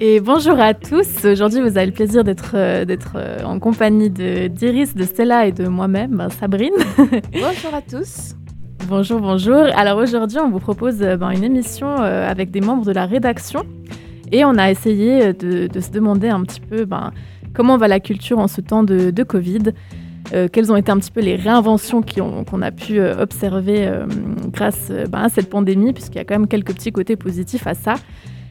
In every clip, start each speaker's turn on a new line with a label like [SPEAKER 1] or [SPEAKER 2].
[SPEAKER 1] Et bonjour à tous. Aujourd'hui, vous avez le plaisir d'être euh, euh, en compagnie d'Iris, de, Stella et de moi-même, ben, Sabrine.
[SPEAKER 2] bonjour à tous.
[SPEAKER 1] Bonjour, bonjour. Alors aujourd'hui, on vous propose euh, ben, une émission avec des membres de la rédaction et on a essayé de, se demander un petit peu ben, comment va la culture en ce temps de, Covid. quelles ont été un petit peu les réinventions qu'on a pu observer grâce ben, à cette pandémie, puisqu'il y a quand même quelques petits côtés positifs à ça.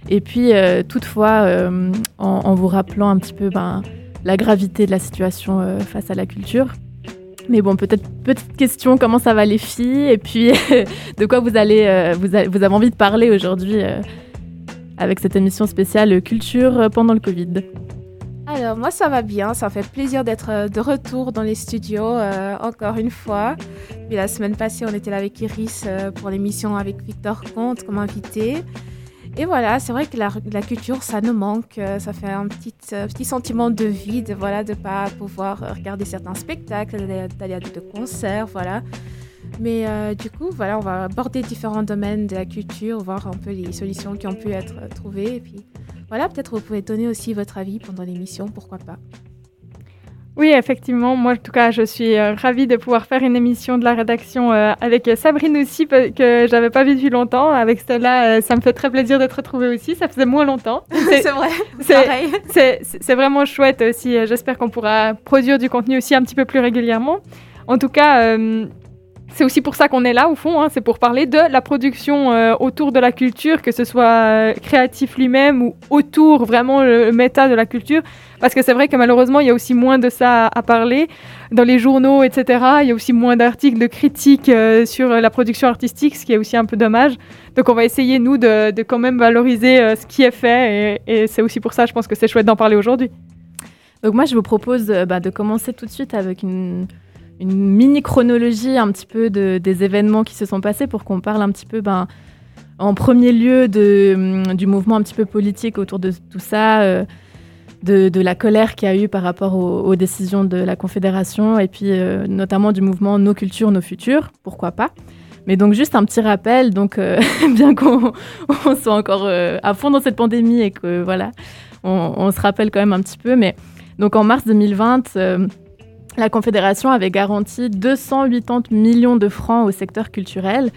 [SPEAKER 1] Et puis, euh, toutefois, euh, en, vous rappelant un petit peu ben, la gravité de la situation euh, face à la culture. Mais bon, peut-être petite question, comment ça va les filles? Et puis, de quoi vous, allez, vous, avez envie de parler aujourd'hui avec cette émission spéciale culture pendant le Covid?
[SPEAKER 2] Alors moi ça va bien, ça fait plaisir d'être de retour dans les studios encore une fois. Puis la semaine passée on était là avec Iris pour l'émission avec Victor Comte comme invité. Et voilà, c'est vrai que la, culture, ça nous manque. Euh, ça fait un petit, euh, petit sentiment de vide, voilà, de ne pas pouvoir regarder certains spectacles, d'aller à des concerts, voilà. Mais euh, du coup, voilà, on va aborder différents domaines de la culture, voir un peu les solutions qui ont pu être trouvées. Et puis, voilà, peut-être vous pouvez donner aussi votre avis pendant l'émission, pourquoi pas.
[SPEAKER 3] Oui, effectivement. Moi, en tout cas, je suis euh, ravie de pouvoir faire une émission de la rédaction euh, avec Sabrine aussi, que j'avais pas vue depuis longtemps. Avec euh, ça me fait très plaisir d'être retrouvée aussi. Ça faisait moins longtemps.
[SPEAKER 2] C'est vrai.
[SPEAKER 3] C'est vraiment chouette aussi. J'espère qu'on pourra produire du contenu aussi un petit peu plus régulièrement. En tout cas, c'est aussi pour ça qu'on est là, au fond. Hein. c'est pour parler de la production autour de la culture, que ce soit créatif lui-même ou autour vraiment le méta de la culture. Parce que c'est vrai que malheureusement, il y a aussi moins de ça à, parler dans les journaux, etc. Il y a aussi moins d'articles, de critiques euh, sur la production artistique, ce qui est aussi un peu dommage. Donc on va essayer, nous, de, quand même valoriser euh, ce qui est fait. Et, c'est aussi pour ça, je pense que c'est chouette d'en parler aujourd'hui.
[SPEAKER 1] Donc moi, je vous propose euh, bah, de commencer tout de suite avec une, mini chronologie un petit peu des événements qui se sont passés pour qu'on parle un petit peu... Ben, en premier lieu de, du mouvement un petit peu politique autour de tout ça, de, la colère qu'il y a eu par rapport aux, décisions de la Confédération et puis euh, notamment du mouvement Nos cultures, nos futurs, pourquoi pas. Mais donc juste un petit rappel, donc euh, bien qu'on soit encore euh, à fond dans cette pandémie et que voilà, on, se rappelle quand même un petit peu, mais donc en mars 2020, la Confédération avait garanti 280 millions de francs au secteur culturel.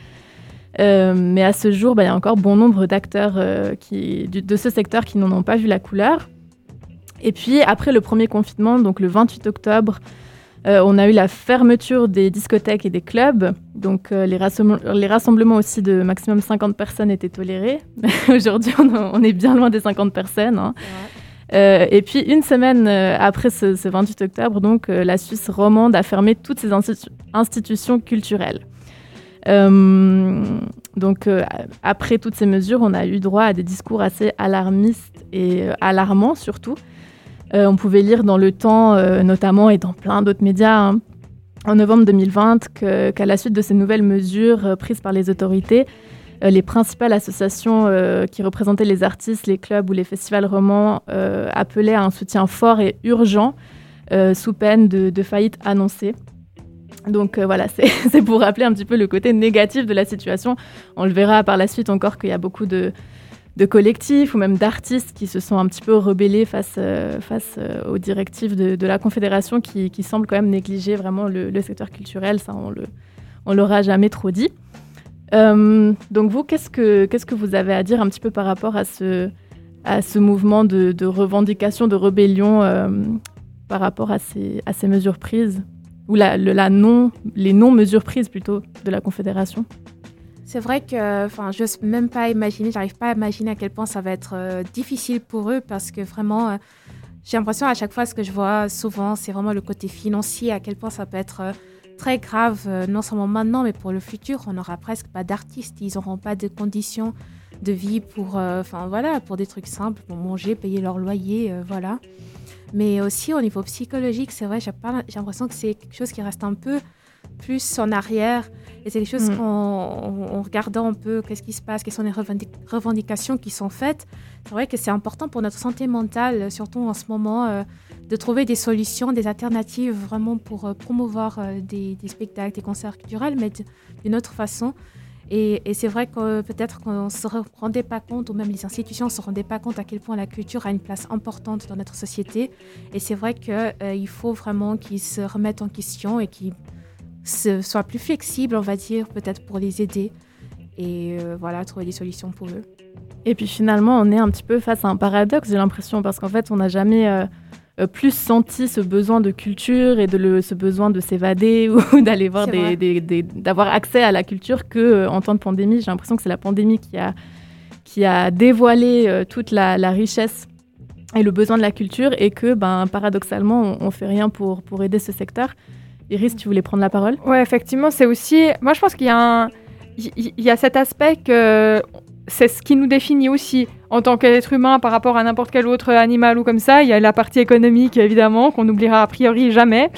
[SPEAKER 1] mais à ce jour, bah, il y a encore bon nombre d'acteurs de ce secteur qui n'en ont pas vu la couleur. Et puis après le premier confinement, donc le 28 octobre, euh, on a eu la fermeture des discothèques et des clubs. Donc euh, les, rassemblements aussi de maximum 50 personnes étaient tolérés. Aujourd'hui, on, est bien loin des 50 personnes. Hein. Euh, et puis une semaine après ce, 28 octobre, donc la Suisse romande a fermé toutes ses institutions culturelles. donc après toutes ces mesures, on a eu droit à des discours assez alarmistes et alarmants surtout. Euh, on pouvait lire dans Le Temps, euh, notamment, et dans plein d'autres médias, hein, en novembre 2020, qu'à la suite de ces nouvelles mesures euh, prises par les autorités, les principales associations qui représentaient les artistes, les clubs ou les festivals romans appelaient à un soutien fort et urgent sous peine de, faillite annoncée. Donc voilà, c'est pour rappeler un petit peu le côté négatif de la situation. On le verra par la suite encore qu'il y a beaucoup de, collectifs ou même d'artistes qui se sont un petit peu rebellés face, euh, euh, aux directives de, la Confédération qui, qui, semblent quand même négliger vraiment le, secteur culturel. Ça, on l'aura jamais trop dit. Euh, donc vous, qu'est-ce que, qu'est-ce que vous avez à dire un petit peu par rapport à ce, à ce mouvement de, revendication, de rébellion par rapport à ces, à ces mesures prises? Ou la, non, les non-mesures prises plutôt de la Confédération?
[SPEAKER 2] C'est vrai que, je n'ose même pas imaginer, j'arrive pas à imaginer à quel point ça va être euh, difficile pour eux parce que vraiment, euh, j'ai l'impression à chaque fois ce que je vois souvent, c'est vraiment le côté financier, à quel point ça peut être euh, très grave, non seulement maintenant, mais pour le futur. On n'aura presque pas d'artistes, ils n'auront pas de conditions de vie pour, enfin voilà, pour des trucs simples, pour manger, payer leur loyer, voilà. Mais aussi au niveau psychologique, c'est vrai, j'ai l'impression que c'est quelque chose qui reste un peu plus en arrière. Et c'est quelque chose mm. qu'en regardant un peu qu'est-ce qui se passe, quelles sont les revendications qui sont faites, c'est vrai que c'est important pour notre santé mentale, surtout en ce moment, euh, de trouver des solutions, des alternatives vraiment pour euh, promouvoir euh, des, spectacles, des concerts culturels, mais d'une autre façon. Et, c'est vrai que peut-être qu'on ne se rendait pas compte, ou même les institutions ne se rendaient pas compte à quel point la culture a une place importante dans notre société. Et c'est vrai qu'il euh, faut vraiment qu'ils se remettent en question et qu'ils soient plus flexibles, on va dire, peut-être pour les aider. Et voilà, trouver des solutions pour eux.
[SPEAKER 1] Et puis finalement, on est un petit peu face à un paradoxe, j'ai l'impression, parce qu'en fait, on n'a jamais euh, plus senti ce besoin de culture et de le, ce besoin de s'évader ou d'aller voir des, d'avoir accès à la culture que euh, en temps de pandémie. J'ai l'impression que c'est la pandémie qui a qui a dévoilé euh, toute la, richesse et le besoin de la culture et que ben paradoxalement on, ne fait rien pour pour aider ce secteur. Iris, tu voulais prendre la parole?
[SPEAKER 3] Ouais, effectivement, c'est aussi. Moi, je pense qu'il y a un il y a cet aspect que c'est ce qui nous définit aussi en tant qu'être humain par rapport à n'importe quel autre animal ou comme ça. Il y a la partie économique, évidemment, qu'on n'oubliera a priori jamais.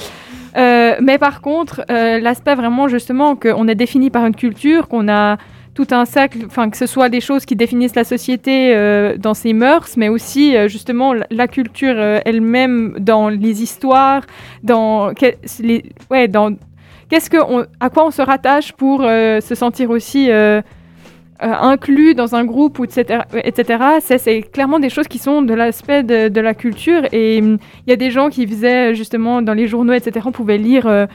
[SPEAKER 3] Euh, mais par contre, euh, l'aspect vraiment justement qu'on est défini par une culture, qu'on a tout un cercle, enfin que ce soit des choses qui définissent la société euh, dans ses mœurs, mais aussi justement la culture elle-même dans les histoires, dans ouais, dans qu'est-ce que à quoi on se rattache pour se sentir aussi inclus dans un groupe, ou etc. etc. C'est clairement des choses qui sont de l'aspect de, la culture. Et hum, il y a des gens qui faisaient justement dans les journaux, etc. On pouvait lire, euh,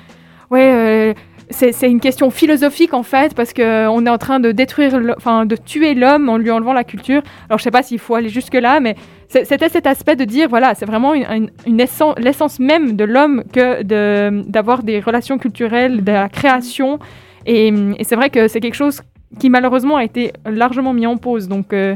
[SPEAKER 3] ouais. Euh, c'est une question philosophique en fait, parce qu'on est en train de détruire, enfin de tuer l'homme en lui enlevant la culture. Alors je sais pas s'il faut aller jusque-là, mais c'était cet aspect de dire, voilà, c'est vraiment une, une, l'essence même de l'homme que d'avoir des relations culturelles, de la création. Et, et c'est vrai que c'est quelque chose qui malheureusement a été largement mis en pause. Donc euh,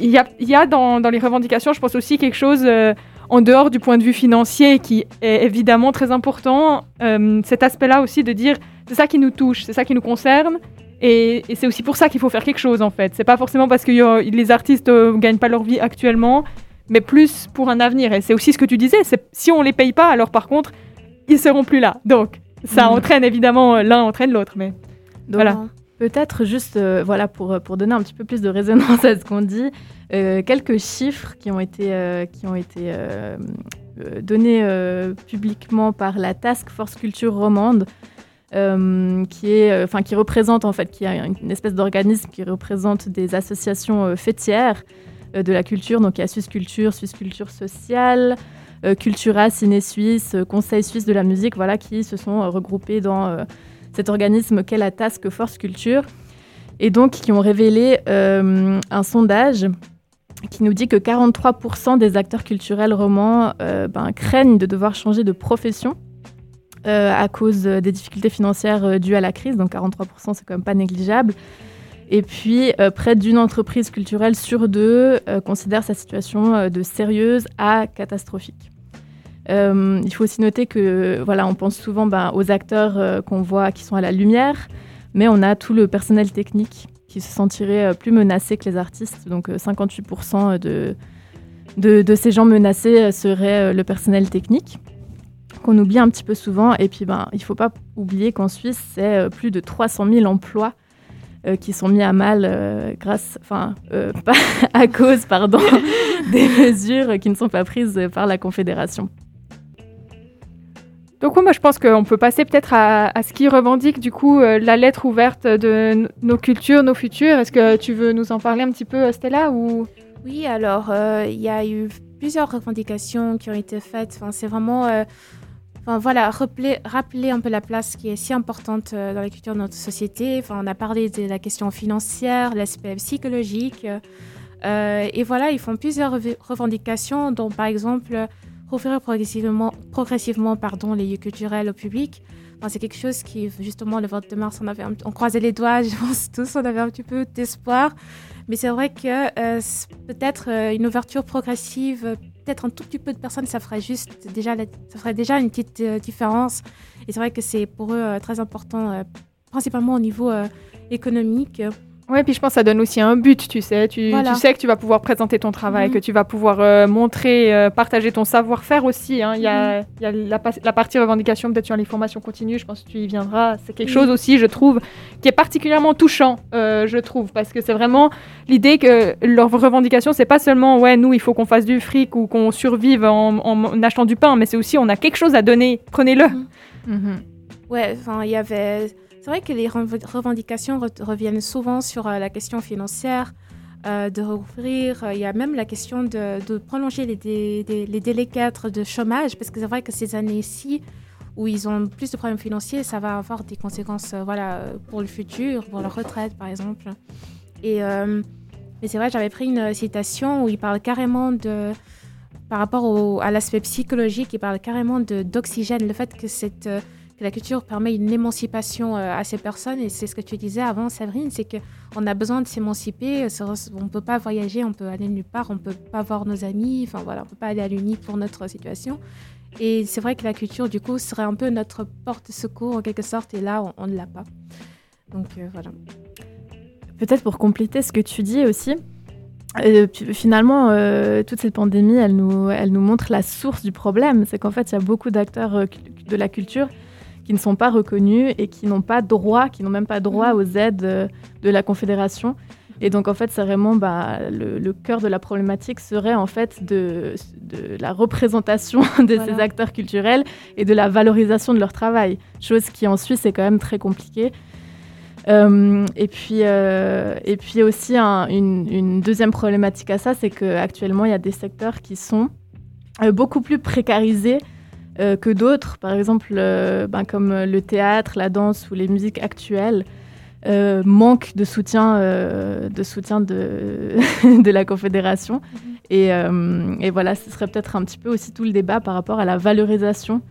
[SPEAKER 3] il y a, y a dans, dans, les revendications, je pense aussi quelque chose euh, en dehors du point de vue financier qui est évidemment très important. Euh, cet aspect-là aussi de dire c'est ça qui nous touche, c'est ça qui nous concerne. Et, c'est aussi pour ça qu'il faut faire quelque chose en fait. C'est pas forcément parce que les artistes ne gagnent pas leur vie actuellement, mais plus pour un avenir. Et c'est aussi ce que tu disais, si on les paye pas, alors par contre, ils seront plus là. Donc ça mmh. entraîne évidemment l'un entraîne l'autre. Mais voilà.
[SPEAKER 1] Peut-être juste, euh, voilà, pour, euh, pour donner un petit peu plus de résonance à ce qu'on dit, euh, quelques chiffres qui ont été, qui ont été donnés publiquement par la Task Force Culture Romande, qui, est, qui représente en fait, qui a une, espèce d'organisme qui représente des associations fêtières de la culture. Donc il y a Suisse Culture, Suisse Culture Sociale, Cultura, Ciné Suisse, Conseil Suisse de la musique, voilà, qui se sont regroupés dans cet organisme qu'est la Task Force Culture, et donc qui ont révélé euh, un sondage qui nous dit que 43% des acteurs culturels romans euh, ben, craignent de devoir changer de profession euh, à cause des difficultés financières dues à la crise. Donc 43%, c'est quand même pas négligeable. Et puis, près d'une entreprise culturelle sur deux considère sa situation de sérieuse à catastrophique. Euh, il faut aussi noter que voilà, on pense souvent ben, aux acteurs euh, qu'on voit qui sont à la lumière, mais on a tout le personnel technique qui se sentirait euh, plus menacé que les artistes. Donc 58% de, ces gens menacés seraient le personnel technique qu'on oublie un petit peu souvent. Et puis, ben, il ne faut pas oublier qu'en Suisse, c'est plus de 300 000 emplois qui sont mis à mal grâce, enfin, à cause, pardon, des mesures qui ne sont pas prises par la Confédération.
[SPEAKER 3] Donc moi je pense qu'on peut passer peut-être à, ce qui revendique du coup euh, la lettre ouverte de nos cultures, nos futurs. Est-ce que tu veux nous en parler un petit peu Stella ou?
[SPEAKER 2] Oui, alors euh, il y a eu plusieurs revendications qui ont été faites. C'est vraiment euh, voilà, rappeler, un peu la place qui est si importante dans la culture de notre société. On a parlé de la question financière, l'aspect psychologique. et voilà, ils font plusieurs revendications, dont par exemple offrir progressivement, progressivement pardon, les lieux culturels au public. c'est quelque chose qui, justement, le 22 mars, on, avait on croisait les doigts, je pense tous, on avait un petit peu d'espoir. Mais c'est vrai que euh, peut-être euh, une ouverture progressive, peut-être un tout petit peu de personnes, ça ferait juste déjà, ça ferait déjà une petite euh, différence. Et c'est vrai que c'est pour eux très important, principalement au niveau économique.
[SPEAKER 3] Oui, puis je pense que ça donne aussi un but, tu sais. Tu, tu sais que tu vas pouvoir présenter ton travail, mhm. que tu vas pouvoir euh, montrer, euh, partager ton savoir-faire aussi. Hein. Il y a, mhm. y a la, la, partie revendication peut-être sur les formations continues, je pense que tu y viendras. C'est quelque chose aussi, je trouve, qui est particulièrement touchant, euh, je trouve, parce que c'est vraiment l'idée que leur revendication, c'est pas seulement, ouais, nous, il faut qu'on fasse du fric ou qu'on survive en, en, achetant du pain, mais c'est aussi, on a quelque chose à donner, prenez-le.
[SPEAKER 2] Mhm. Ouais, enfin, il y avait C'est vrai que les revendications reviennent souvent sur la question financière, de rouvrir. Il y a même la question de, prolonger les, délais 4 de chômage, parce que c'est vrai que ces années-ci, où ils ont plus de problèmes financiers, ça va avoir des conséquences voilà, pour le futur, pour leur retraite par exemple. Et, c'est vrai, j'avais pris une citation où il parle carrément de, par rapport à l'aspect psychologique, il parle carrément d'oxygène, le fait que, cette, que la culture permet une émancipation euh, à ces personnes. Et c'est ce que tu disais avant, Séverine, c'est qu'on a besoin de s'émanciper. On ne peut pas voyager, on peut aller nulle part, on ne peut pas voir nos amis, enfin voilà, on ne peut pas aller à l'Uni pour notre situation. Et c'est vrai que la culture, du coup, serait un peu notre porte-secours en quelque sorte, et là, on, ne l'a pas. Donc euh, voilà.
[SPEAKER 1] Peut-être pour compléter ce que tu dis aussi, euh, finalement, euh, toute cette pandémie, elle nous, elle nous montre la source du problème. C'est qu'en fait, il y a beaucoup d'acteurs euh, de la culture qui ne sont pas reconnus et qui n'ont pas droit, qui n'ont même pas droit mmh. aux aides de la Confédération. Et donc, en fait, c'est vraiment bah, le, cœur de la problématique serait en fait de, de la représentation de ces acteurs culturels et de la valorisation de leur travail. Chose qui en Suisse est quand même très compliquée. Euh, et, puis, euh, et puis aussi, une, deuxième problématique à ça, c'est qu'actuellement, il y a des secteurs qui sont euh, beaucoup plus précarisés que d'autres. Par exemple, ben, comme le théâtre, la danse ou les musiques actuelles. manquent de soutien, de, soutien de, de la Confédération. Mm-hmm. Et, et, voilà, ce serait peut-être un petit peu aussi tout le débat par rapport à la valorisation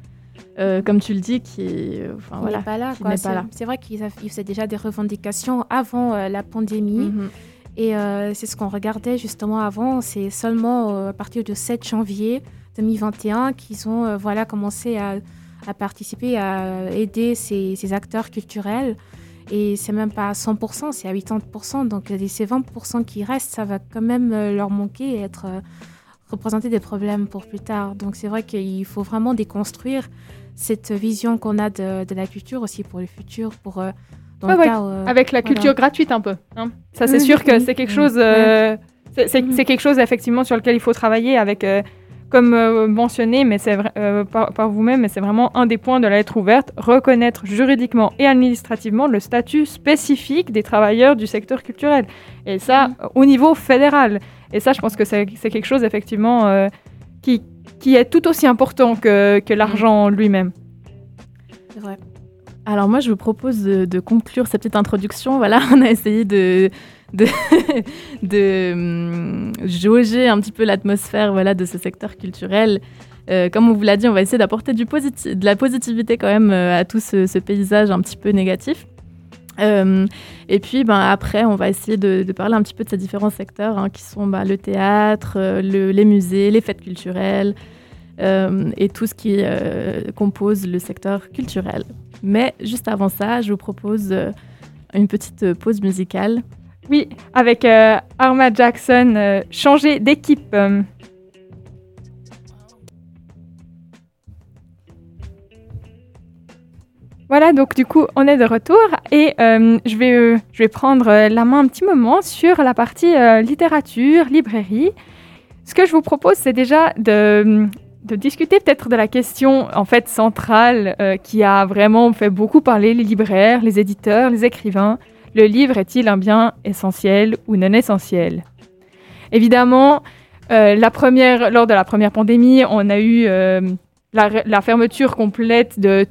[SPEAKER 1] euh, comme tu le dis, qui,
[SPEAKER 2] enfin, voilà, n'est pas là. C'est vrai qu'ils faisaient déjà des revendications avant euh, la pandémie. Mhm. Et euh, c'est ce qu'on regardait justement avant. C'est seulement à partir du 7 janvier 2021 qu'ils ont voilà, commencé à, participer, à aider ces, ces acteurs culturels. Et c'est même pas à 100%, c'est à 80%. Donc ces 20% qui restent, ça va quand même leur manquer et être représenter des problèmes pour plus tard. Donc c'est vrai qu'il faut vraiment déconstruire cette vision qu'on a de, la culture aussi pour le futur, pour
[SPEAKER 3] euh, euh, avec la culture gratuite un peu. Hein. Ça c'est sûr que c'est quelque chose, euh, c'est quelque chose effectivement sur lequel il faut travailler avec. Comme mentionné, mais c'est par, par vous-même, mais c'est vraiment un des points de la lettre ouverte, reconnaître juridiquement et administrativement le statut spécifique des travailleurs du secteur culturel. Et ça, mm. au niveau fédéral. Et ça, je pense que c'est quelque chose, effectivement, euh, qui, qui est tout aussi important que, que l'argent lui-même.
[SPEAKER 1] C'est vrai. Alors moi, je vous propose de, conclure cette petite introduction. Voilà, on a essayé de, de, hum, jauger un petit peu l'atmosphère voilà, de ce secteur culturel. Euh, comme on vous l'a dit, on va essayer d'apporter de la positivité quand même euh, à tout ce, paysage un petit peu négatif. Euh, et puis ben, après, on va essayer de, parler un petit peu de ces différents secteurs hein, qui sont bah, le théâtre, les musées, les fêtes culturelles et tout ce qui compose le secteur culturel. Mais juste avant ça, je vous propose une petite pause musicale.
[SPEAKER 3] Oui, avec Arma Jackson, changer d'équipe. Voilà, donc du coup, on est de retour et euh, je, vais, euh, je vais prendre euh, la main un petit moment sur la partie littérature, librairie. Ce que je vous propose, c'est déjà de, de discuter peut-être de la question en fait centrale qui a vraiment fait beaucoup parler les libraires, les éditeurs, les écrivains. Le livre est-il un bien essentiel ou non essentiel? Évidemment, la première, lors de la première pandémie, on a eu la, la, fermeture complète de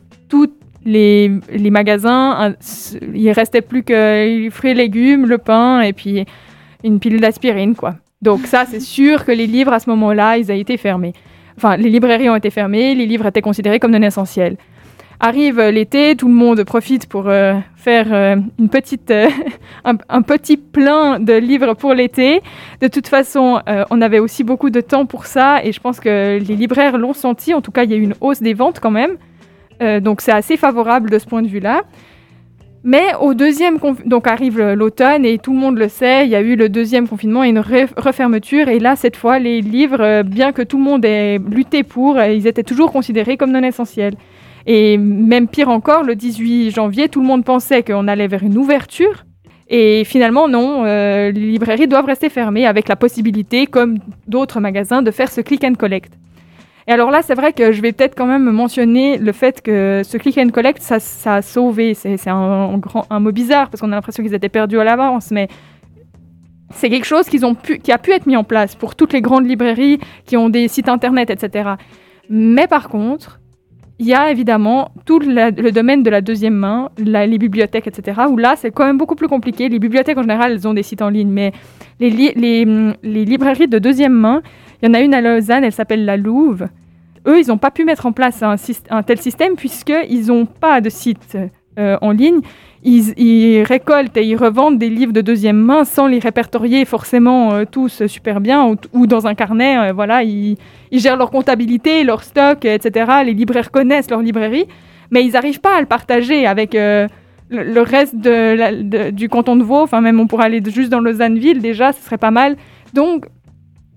[SPEAKER 3] les, les magasins, il restait plus que les fruits et légumes, le pain et puis une pilule d'aspirine, quoi. Donc ça, c'est sûr que les livres, à ce moment-là, ils ont été fermés. Enfin, les librairies ont été fermées, les livres étaient considérés comme non essentiels. Arrive l'été, tout le monde profite pour euh, faire euh, une petite, euh, un, petit plein de livres pour l'été. De toute façon, on avait aussi beaucoup de temps pour ça et je pense que les libraires l'ont senti. En tout cas, il y a eu une hausse des ventes quand même. Euh, donc c'est assez favorable de ce point de vue-là. Mais au deuxième donc arrive l'automne et tout le monde le sait, il y a eu le deuxième confinement et une refermeture et là cette fois les livres, euh, bien que tout le monde ait lutté pour, euh, ils étaient toujours considérés comme non essentiels. Et même pire encore, le 18 janvier, tout le monde pensait qu'on allait vers une ouverture et finalement non, les librairies doivent rester fermées avec la possibilité, comme d'autres magasins, de faire ce click and collect. Et alors là, c'est vrai que je vais peut-être quand même mentionner le fait que ce click and collect, ça, a sauvé. C'est un, un mot bizarre parce qu'on a l'impression qu'ils étaient perdus à l'avance, mais c'est quelque chose qui a pu être mis en place pour toutes les grandes librairies qui ont des sites internet, etc. Mais par contre, il y a évidemment tout le domaine de la deuxième main, les bibliothèques, etc., où là, c'est quand même beaucoup plus compliqué. Les bibliothèques, en général, elles ont des sites en ligne, mais les librairies de deuxième main, il y en a une à Lausanne, elle s'appelle La Louve. Eux, ils n'ont pas pu mettre en place un, un tel système puisqu'ils n'ont pas de site euh, en ligne. Ils, récoltent et ils revendent des livres de deuxième main sans les répertorier forcément euh, tous super bien ou, dans un carnet. Euh, voilà, ils, gèrent leur comptabilité, leur stock, etc. Les libraires connaissent leur librairie, mais ils n'arrivent pas à le partager avec le, reste du canton de Vaud. Enfin, même on pourrait aller juste dans Lausanne-Ville déjà, ce serait pas mal. Donc,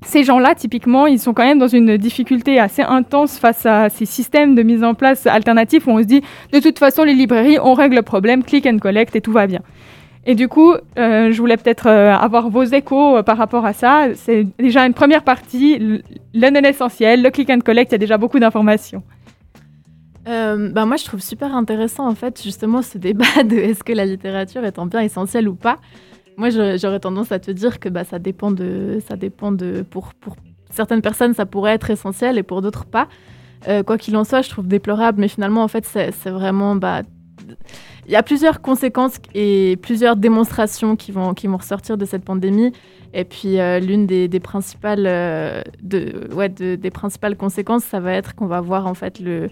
[SPEAKER 3] ces gens-là, typiquement, ils sont quand même dans une difficulté assez intense face à ces systèmes de mise en place alternatifs où on se dit, de toute façon, les librairies, on règle le problème, click and collect et tout va bien. Et du coup, euh, je voulais peut-être euh, avoir vos échos euh, par rapport à ça. C'est déjà une première partie, le non-essentiel, le click and collect, il y a déjà beaucoup d'informations.
[SPEAKER 1] bah moi, je trouve super intéressant, en fait, justement, ce débat de est-ce que la littérature est un bien essentiel ou pas. Moi, j'aurais tendance à te dire que bah, ça dépend de, ça dépend de, pour, pour certaines personnes, ça pourrait être essentiel et pour d'autres pas. Euh, quoi qu'il en soit, je trouve déplorable, mais finalement, en fait, c'est vraiment, bah, il y a plusieurs conséquences et plusieurs démonstrations qui vont, qui vont ressortir de cette pandémie. Et puis, euh, l'une des, des, principales, euh, de, ouais, de, des principales conséquences, ça va être qu'on va voir en fait le,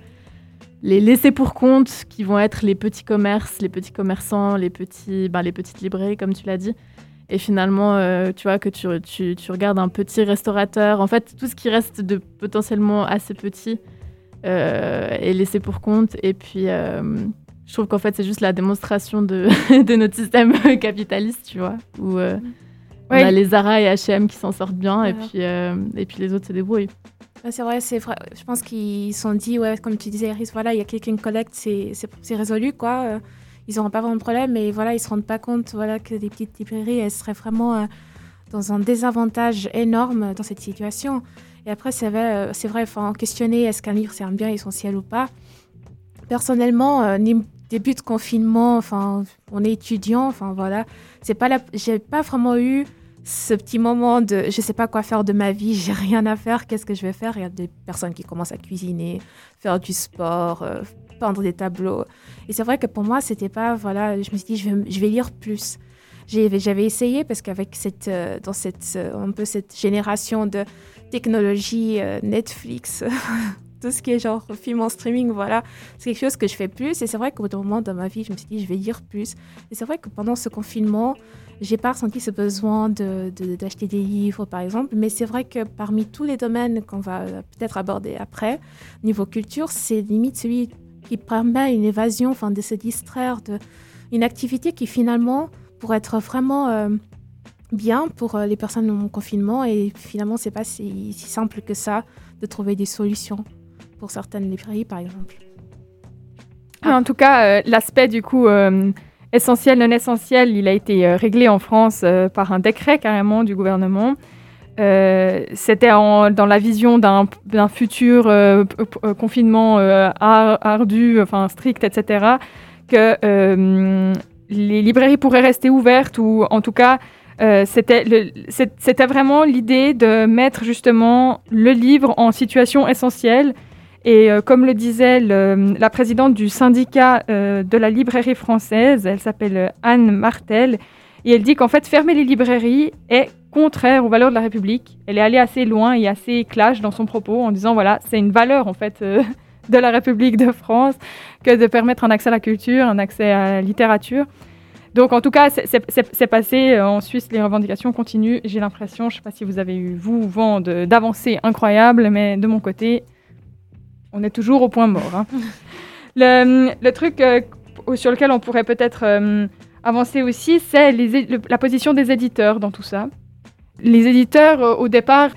[SPEAKER 1] les laissés pour compte qui vont être les petits commerces, les petits commerçants, les, petits, ben, les petites librairies, comme tu l'as dit. Et finalement, euh, tu vois, que tu, tu, tu, regardes un petit restaurateur, en fait, tout ce qui reste de potentiellement assez petit euh, est laissé pour compte. Et puis, euh, je trouve qu'en fait, c'est juste la démonstration de, de, notre système capitaliste, tu vois, où on a les Zara et H&M qui s'en sortent bien, et, puis, et puis les autres se débrouillent.
[SPEAKER 2] C'est vrai, c'est vrai. Je pense qu'ils sont dit, ouais, comme tu disais, Iris, voilà, il y a quelqu'un collecte, c'est résolu, quoi. Euh, ils n'auront pas vraiment de problème, mais voilà, ils se rendent pas compte, voilà, que des petites librairies, seraient vraiment euh, dans un désavantage énorme dans cette situation. Et après, c'est vrai, euh, c'est questionner est-ce qu'un livre c'est un bien essentiel ou pas? Personnellement, début de confinement, enfin, on est étudiant, enfin voilà, c'est pas la, j'ai pas vraiment eu ce petit moment de je sais pas quoi faire de ma vie, j'ai rien à faire, qu'est-ce que je vais faire? Il y a des personnes qui commencent à cuisiner, faire du sport, euh, peindre des tableaux. Et c'est vrai que pour moi, c'était pas voilà, je me suis dit je vais, je vais lire plus. J'avais essayé parce qu'avec cette euh, dans cette euh, un peu cette génération de technologie Netflix tout ce qui est genre film en streaming, voilà, c'est quelque chose que je fais plus. Et c'est vrai qu'au moment dans ma vie, je me suis dit, je vais lire plus. Et c'est vrai que pendant ce confinement, j'ai pas ressenti ce besoin d'acheter de, des livres, par exemple. Mais c'est vrai que parmi tous les domaines qu'on va peut-être aborder après, niveau culture, c'est limite celui qui permet une évasion, enfin, de se distraire, de une activité qui finalement pourrait être vraiment euh, bien pour euh, les personnes en confinement. Et finalement, c'est pas si, si simple que ça de trouver des solutions pour certaines librairies, par exemple.
[SPEAKER 3] Ah, en tout cas, euh, l'aspect du coup euh, essentiel, non essentiel, il a été euh, réglé en France par un décret carrément du gouvernement. C'était dans la vision d'un futur confinement ardu, enfin strict, etc., que les librairies pourraient rester ouvertes ou en tout cas c'était vraiment l'idée de mettre justement le livre en situation essentielle et euh, comme le disait la présidente du syndicat euh, de la librairie française, elle s'appelle euh, Anne Martel, et elle dit qu'en fait, fermer les librairies est contraire aux valeurs de la République. Elle est allée assez loin et assez clash dans son propos en disant, voilà, c'est une valeur en fait de la République de France que de permettre un accès à la culture, un accès à la littérature. Donc en tout cas, c'est passé. En Suisse, les revendications continuent. J'ai l'impression, je ne sais pas si vous avez eu, vous, vent d'avancées incroyables, mais de mon côté, on est toujours au point mort. Hein. le, truc euh, sur lequel on pourrait peut-être euh, avancer aussi, c'est la position des éditeurs dans tout ça. Les éditeurs, euh, au départ,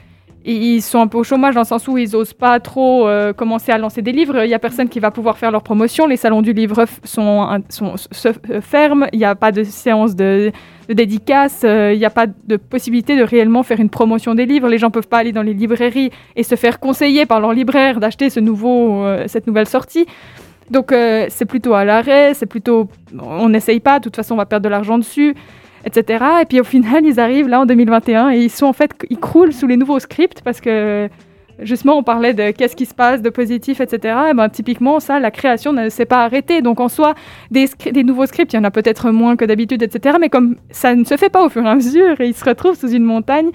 [SPEAKER 3] ils sont un peu au chômage dans le sens où ils n'osent pas trop commencer à lancer des livres. Il n'y a personne qui va pouvoir faire leur promotion. Les salons du livre sont, se ferment. Il n'y a pas de séance de, de dédicaces, il n'y a pas de possibilité de réellement faire une promotion des livres. Les gens ne peuvent pas aller dans les librairies et se faire conseiller par leur libraire d'acheter ce nouveau, cette nouvelle sortie. Donc c'est plutôt à l'arrêt, c'est plutôt on n'essaye pas, de toute façon on va perdre de l'argent dessus, etc. Et puis au final ils arrivent là en 2021 et ils sont en fait ils croulent sous les nouveaux scripts parce que justement, on parlait de qu'est-ce qui se passe de positif, etc. Et ben, typiquement, ça, la création ne s'est pas arrêtée. Donc, en soi, des, nouveaux scripts, il y en a peut-être moins que d'habitude, etc. Mais comme ça ne se fait pas au fur et à mesure, et ils se retrouvent sous une montagne.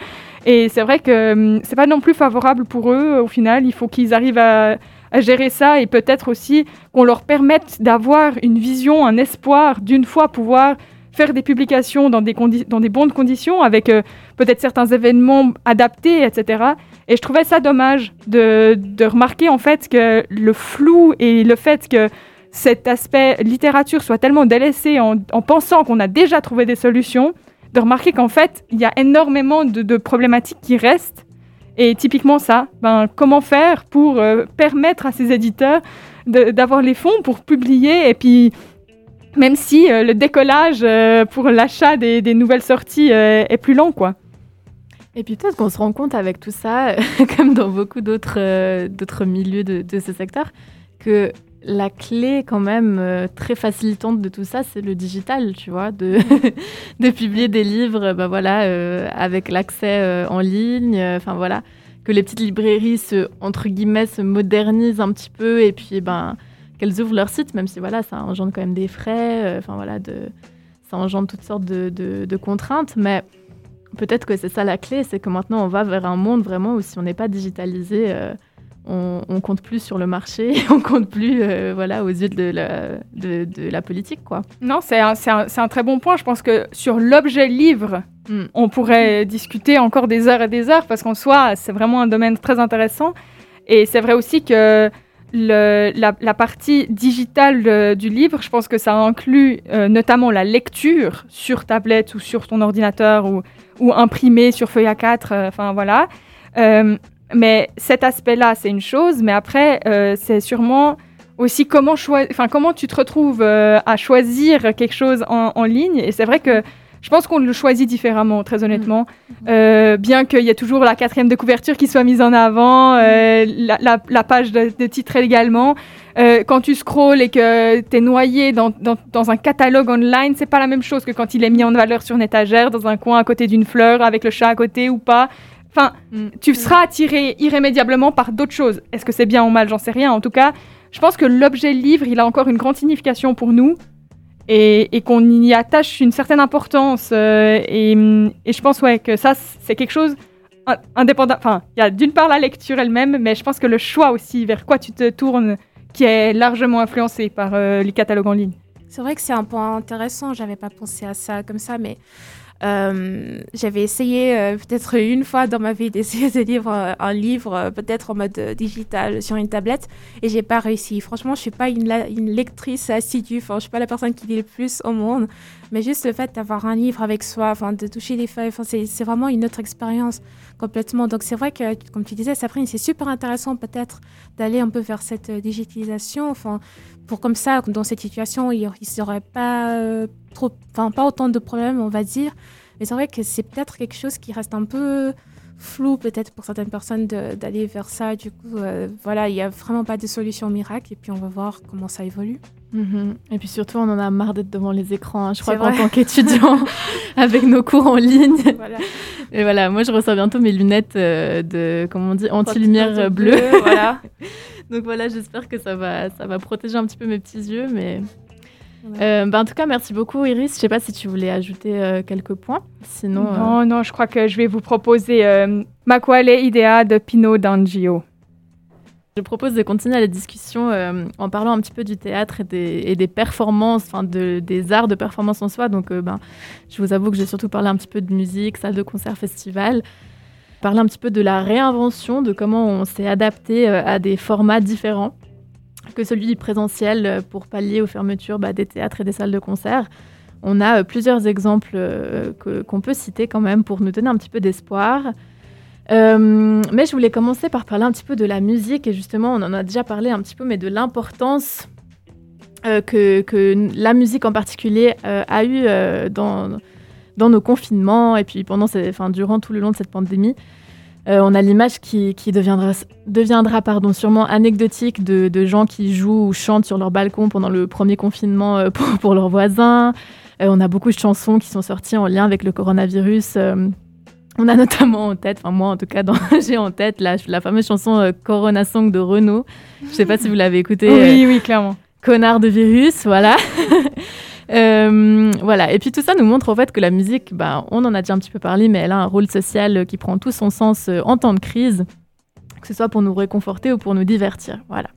[SPEAKER 3] Et c'est vrai que hum, c'est pas non plus favorable pour eux. Au final, il faut qu'ils arrivent à, gérer ça et peut-être aussi qu'on leur permette d'avoir une vision, un espoir d'une fois pouvoir faire des publications dans des, dans des bonnes conditions avec euh, peut-être certains événements adaptés, etc. Et je trouvais ça dommage de, de, remarquer en fait que le flou et le fait que cet aspect littérature soit tellement délaissé en, en pensant qu'on a déjà trouvé des solutions, de remarquer qu'en fait, il y a énormément de, problématiques qui restent. Et typiquement ça, ben, comment faire pour euh, permettre à ces éditeurs d'avoir les fonds pour publier et puis même si euh, le décollage euh, pour l'achat des, des, nouvelles sorties est plus long, quoi.
[SPEAKER 1] Et puis peut-être qu'on se rend compte avec tout ça, comme dans beaucoup d'autres d'autres milieux de, ce secteur, que la clé quand même très facilitante de tout ça, c'est le digital, tu vois, de, de publier des livres, bah voilà, avec l'accès en ligne, enfin voilà, que les petites librairies se entre guillemets se modernisent un petit peu et puis ben qu'elles ouvrent leur site, même si voilà, ça engendre quand même des frais, euh, enfin voilà, ça engendre toutes sortes de, de, contraintes, mais peut-être que c'est ça la clé, c'est que maintenant on va vers un monde vraiment où si on n'est pas digitalisé, euh, on, on, compte plus sur le marché, on compte plus euh, voilà, aux yeux de la, de, de la politique. Quoi.
[SPEAKER 3] Non, c'est un, un, un, très bon point. Je pense que sur l'objet livre, mm. on pourrait discuter encore des heures et des heures, parce qu'en soi, c'est vraiment un domaine très intéressant. Et c'est vrai aussi que la, partie digitale du livre, je pense que ça inclut euh, notamment la lecture sur tablette ou sur ton ordinateur ou, ou imprimé sur feuille A4, euh, enfin voilà. Euh, mais cet aspect-là, c'est une chose, mais après, c'est sûrement aussi comment, comment tu te retrouves à choisir quelque chose en ligne. Et c'est vrai que je pense qu'on le choisit différemment, très honnêtement. Mm. Euh, bien qu'il y ait toujours la quatrième de couverture qui soit mise en avant, euh, la, page de, titre également. Euh, quand tu scrolles et que tu es noyé dans, un catalogue online, c'est pas la même chose que quand il est mis en valeur sur une étagère, dans un coin à côté d'une fleur, avec le chat à côté ou pas. Enfin, mm. tu seras attiré irrémédiablement par d'autres choses. Est-ce que c'est bien ou mal? J'en sais rien. En tout cas, je pense que l'objet livre, il a encore une grande signification pour nous et, qu'on y attache une certaine importance. Euh, et, je pense ouais, que ça, c'est quelque chose indépendant. Enfin, il y a d'une part la lecture elle-même, mais je pense que le choix aussi vers quoi tu te tournes, qui est largement influencé par euh, les catalogues en ligne.
[SPEAKER 2] C'est vrai que c'est un point intéressant. J'avais pas pensé à ça comme ça, mais euh, j'avais essayé euh, peut-être une fois dans ma vie d'essayer de lire euh, un livre, peut-être en mode digital sur une tablette, et j'ai pas réussi. Franchement, je suis pas une, lectrice assidue, enfin, je suis pas la personne qui lit le plus au monde, mais juste le fait d'avoir un livre avec soi, enfin, de toucher les feuilles, c'est vraiment une autre expérience complètement. Donc c'est vrai que, comme tu disais, Sabrine, c'est super intéressant peut-être d'aller un peu vers cette digitalisation, enfin, pour comme ça, dans cette situation, il n'y aurait pas trop, enfin pas autant de problèmes, on va dire. Mais c'est vrai que c'est peut-être quelque chose qui reste un peu flou peut-être pour certaines personnes d'aller vers ça. Du coup, euh, voilà, il n'y a vraiment pas de solution miracle et puis on va voir comment ça évolue.
[SPEAKER 1] Mhm. Et puis surtout, on en a marre d'être devant les écrans. Hein. Je crois qu'en tant qu'étudiant, avec nos cours en ligne. Voilà. Et voilà, moi je reçois bientôt mes lunettes euh, de, comment on dit, anti-lumière bleue. voilà. Donc voilà, j'espère que ça va, ça va protéger un petit peu mes petits yeux, mais euh, bah, en tout cas, merci beaucoup Iris. Je sais pas si tu voulais ajouter euh, quelques points. Sinon,
[SPEAKER 3] non, non, je crois que je vais vous proposer Maquale Idea de Pino D'Angio.
[SPEAKER 1] Je propose de continuer la discussion en parlant un petit peu du théâtre et des, performances, enfin de, des arts de performance en soi. Donc, ben, je vous avoue que j'ai surtout parlé un petit peu de musique, salle de concert, festival. Parler un petit peu de la réinvention, de comment on s'est adapté à des formats différents que celui présentiel euh, pour pallier aux fermetures bah, des théâtres et des salles de concert. On a euh, plusieurs exemples euh, qu'on peut citer quand même pour nous donner un petit peu d'espoir. Mais je voulais commencer par parler un petit peu de la musique et justement on en a déjà parlé un petit peu, mais de l'importance que, que, la musique en particulier a eu dans, nos confinements et puis pendant, enfin, durant tout le long de cette pandémie. on a l'image qui, deviendra, deviendra pardon, sûrement anecdotique de, gens qui jouent ou chantent sur leur balcon pendant le premier confinement pour, leurs voisins. on a beaucoup de chansons qui sont sorties en lien avec le coronavirus. On a notamment en tête, enfin moi en tout cas, j'ai en tête la, la fameuse chanson euh, Corona Song de Renault. Je ne sais pas si vous l'avez écoutée.
[SPEAKER 3] Oui, euh, oui, clairement.
[SPEAKER 1] Connard de virus, voilà. Euh, voilà. Et puis tout ça nous montre en fait que la musique, bah, on en a déjà un petit peu parlé, mais elle a un rôle social qui prend tout son sens en temps de crise, que ce soit pour nous réconforter ou pour nous divertir. Voilà.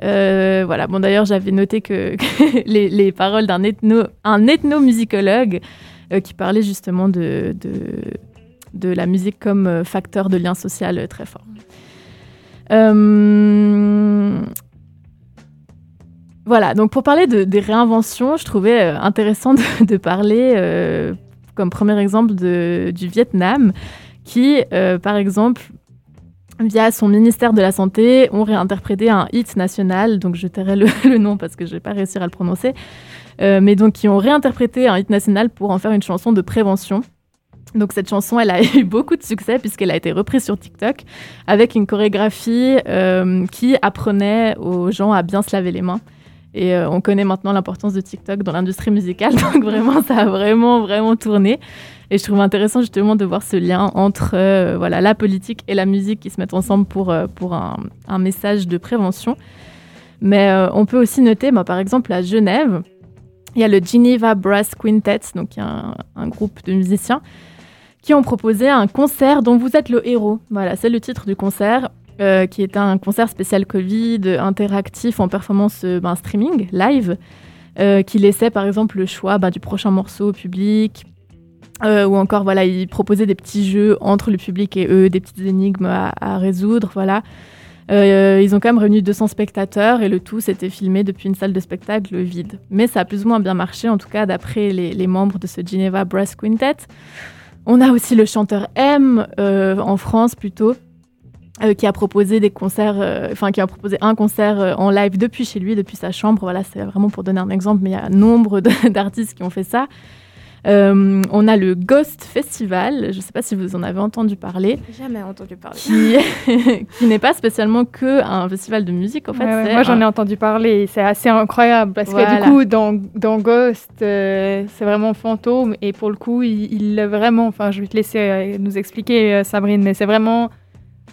[SPEAKER 1] voilà. Bon, d'ailleurs, j'avais noté que, les, paroles d'un ethno, un ethnomusicologue qui parlait justement de, de la musique comme euh, facteur de lien social euh, très fort. Euh, voilà, donc pour parler de, des réinventions, je trouvais intéressant de, parler, comme premier exemple, du Vietnam, qui, par exemple, via son ministère de la Santé, ont réinterprété un hit national, donc je tairai le, nom parce que je vais pas réussir à le prononcer, mais donc qui ont réinterprété un hit national pour en faire une chanson de prévention. Donc cette chanson, elle a eu beaucoup de succès puisqu'elle a été reprise sur TikTok avec une chorégraphie euh, qui apprenait aux gens à bien se laver les mains. Et euh, on connaît maintenant l'importance de TikTok dans l'industrie musicale, donc vraiment, ça a vraiment, vraiment tourné. Et je trouve intéressant justement de voir ce lien entre euh, voilà, la politique et la musique qui se mettent ensemble pour, pour un, message de prévention. Mais on peut aussi noter, bah, par exemple, à Genève, il y a le Geneva Brass Quintet, donc il y a un groupe de musiciens qui ont proposé un concert dont vous êtes le héros. Voilà, c'est le titre du concert, euh, qui est un concert spécial Covid, interactif en performance euh, ben, streaming, live, euh, qui laissait par exemple le choix ben, du prochain morceau au public. ou encore, voilà, ils proposaient des petits jeux entre le public et eux, des petites énigmes à, résoudre, voilà. ils ont quand même réuni 200 spectateurs et le tout s'était filmé depuis une salle de spectacle vide. Mais ça a plus ou moins bien marché, en tout cas d'après les, les membres de ce Geneva Brass Quintet. On a aussi le chanteur M euh, en France plutôt. Euh, qui a proposé des concerts, euh, enfin qui a proposé un concert en live depuis chez lui, depuis sa chambre. Voilà, c'est vraiment pour donner un exemple, mais il y a nombre d'artistes qui ont fait ça. Euh, on a le Ghost Festival, je ne sais pas si vous en avez entendu parler.
[SPEAKER 2] Jamais entendu parler.
[SPEAKER 1] Qui, n'est pas spécialement que un festival de musique, en fait.
[SPEAKER 3] moi, j'en ai entendu parler. C'est assez incroyable parce que du coup, dans, dans Ghost, euh, c'est vraiment fantôme et pour le coup, il, il vraiment. Enfin, je vais te laisser euh, nous expliquer, Sabrine, mais c'est vraiment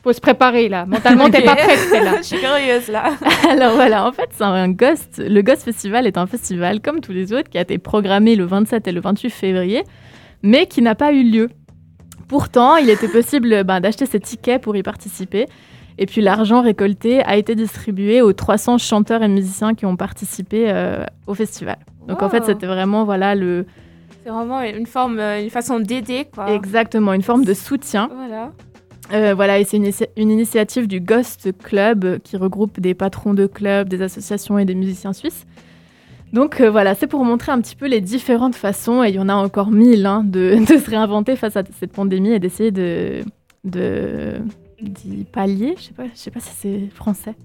[SPEAKER 3] faut se préparer là. Mentalement, t'es pas prête, là.
[SPEAKER 2] Je suis curieuse là.
[SPEAKER 1] Alors voilà, en fait, c'est un Ghost. Le Ghost Festival est un festival comme tous les autres qui a été programmé le 27 et le 28 février, mais qui n'a pas eu lieu. Pourtant, il était possible ben, d'acheter ses tickets pour y participer. Et puis l'argent récolté a été distribué aux 300 chanteurs et musiciens qui ont participé euh, au festival. Donc en fait, c'était vraiment voilà le.
[SPEAKER 2] C'est vraiment une forme, euh, une façon d'aider quoi.
[SPEAKER 1] Exactement, une forme de soutien.
[SPEAKER 2] Voilà.
[SPEAKER 1] Euh, voilà, et c'est une, initiative du Ghost Club qui regroupe des patrons de clubs, des associations et des musiciens suisses. Donc euh, voilà, c'est pour montrer un petit peu les différentes façons, et il y en a encore mille, hein, de, se réinventer face à cette pandémie et d'essayer de, d'y pallier. Je sais pas, je sais pas si c'est français.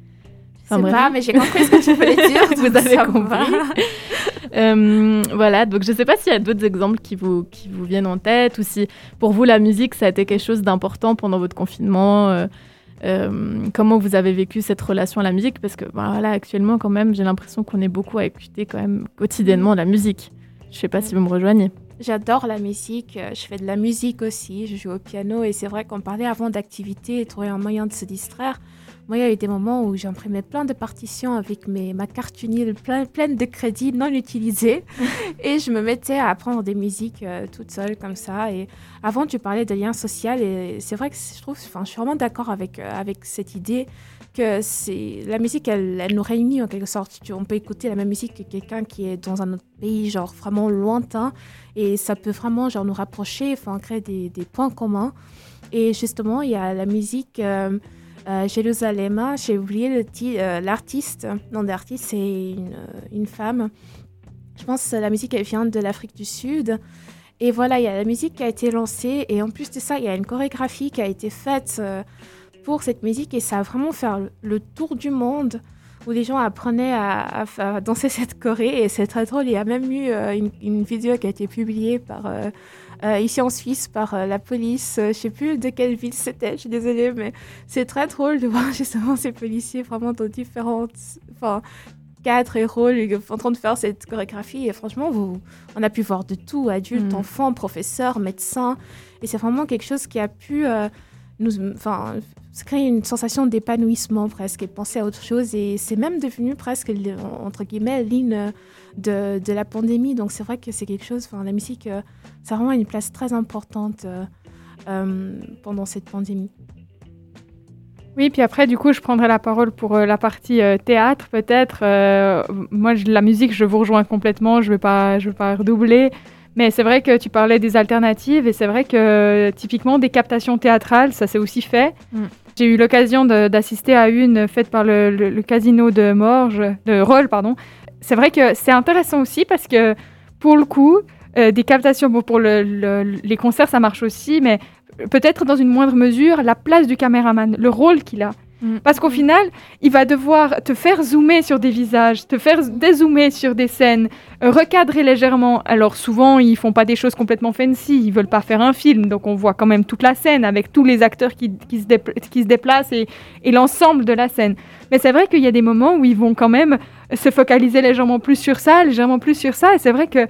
[SPEAKER 2] Enfin, sais pas, mais j'ai compris ce que tu voulais dire.
[SPEAKER 1] vous avez compris. Euh, voilà, donc je ne sais pas s'il y a d'autres exemples qui vous, qui vous viennent en tête ou si pour vous la musique ça a été quelque chose d'important pendant votre confinement. Euh, euh, comment vous avez vécu cette relation à la musique? Parce que bah, voilà, actuellement quand même, j'ai l'impression qu'on est beaucoup à écouter quand même quotidiennement la musique. Je ne sais pas si vous me rejoignez.
[SPEAKER 2] J'adore la musique, je fais de la musique aussi, je joue au piano et c'est vrai qu'on parlait avant d'activité et trouver un moyen de se distraire. Moi, il y a eu des moments où j'imprimais plein de partitions avec mes, ma carte unile plein, pleine de crédits non utilisés et je me mettais à apprendre des musiques euh, toute seule comme ça. Et avant, tu parlais de lien social et c'est vrai que je trouve, enfin, je suis vraiment d'accord avec, euh, avec cette idée que c'est la musique, elle, elle, nous réunit en quelque sorte. on peut écouter la même musique que quelqu'un qui est dans un autre pays, genre vraiment lointain, et ça peut vraiment genre nous rapprocher, enfin créer des, des points communs. Et justement, il y a la musique. Euh, euh, Jérusalem, j'ai oublié euh, l'artiste. non, l'artiste, c'est une, une, femme. Je pense que la musique, elle vient de l'Afrique du Sud. Et voilà, il y a la musique qui a été lancée. Et en plus de ça, il y a une chorégraphie qui a été faite euh, pour cette musique. Et ça a vraiment fait le tour du monde. où les gens apprenaient à, danser cette choré et c'est très drôle. Il y a même eu une, vidéo qui a été publiée par ici en Suisse par la police. je sais plus de quelle ville c'était. Je suis désolée, mais c'est très drôle de voir justement ces policiers vraiment dans différentes, enfin quatre héros en train de faire cette chorégraphie. Et franchement, vous, on a pu voir de tout, adultes, mm. enfants, professeurs, médecins. Et c'est vraiment quelque chose qui a pu euh, nous, enfin, créer une sensation d'épanouissement presque et penser à autre chose. Et c'est même devenu presque, entre guillemets, l'hymne de, la pandémie. Donc c'est vrai que c'est quelque chose, enfin, la musique, euh, ça a vraiment une place très importante euh, pendant cette pandémie.
[SPEAKER 3] Oui, puis après, du coup, je prendrai la parole pour euh, la partie euh, théâtre, peut-être. Euh, moi, la musique, je vous rejoins complètement, je ne vais, vais pas redoubler. Mais c'est vrai que tu parlais des alternatives, et c'est vrai que typiquement, des captations théâtrales, ça s'est aussi fait. Mm. J'ai eu l'occasion d'assister à une faite par le, casino de Morges, de Roll, pardon. C'est vrai que c'est intéressant aussi parce que, pour le coup, des captations, bon, pour les concerts, ça marche aussi, mais peut-être dans une moindre mesure, la place du caméraman, le rôle qu'il a. Mm. Parce qu'au final, il va devoir te faire zoomer sur des visages, te faire dézoomer sur des scènes, euh, recadrer légèrement. Alors souvent, ils font pas des choses complètement fancy, ils veulent pas faire un film, donc on voit quand même toute la scène avec tous les acteurs qui, qui, se, qui se, déplacent et, et l'ensemble de la scène. Mais c'est vrai qu'il y a des moments où ils vont quand même se focaliser légèrement plus sur ça, légèrement plus sur ça, et c'est vrai que euh,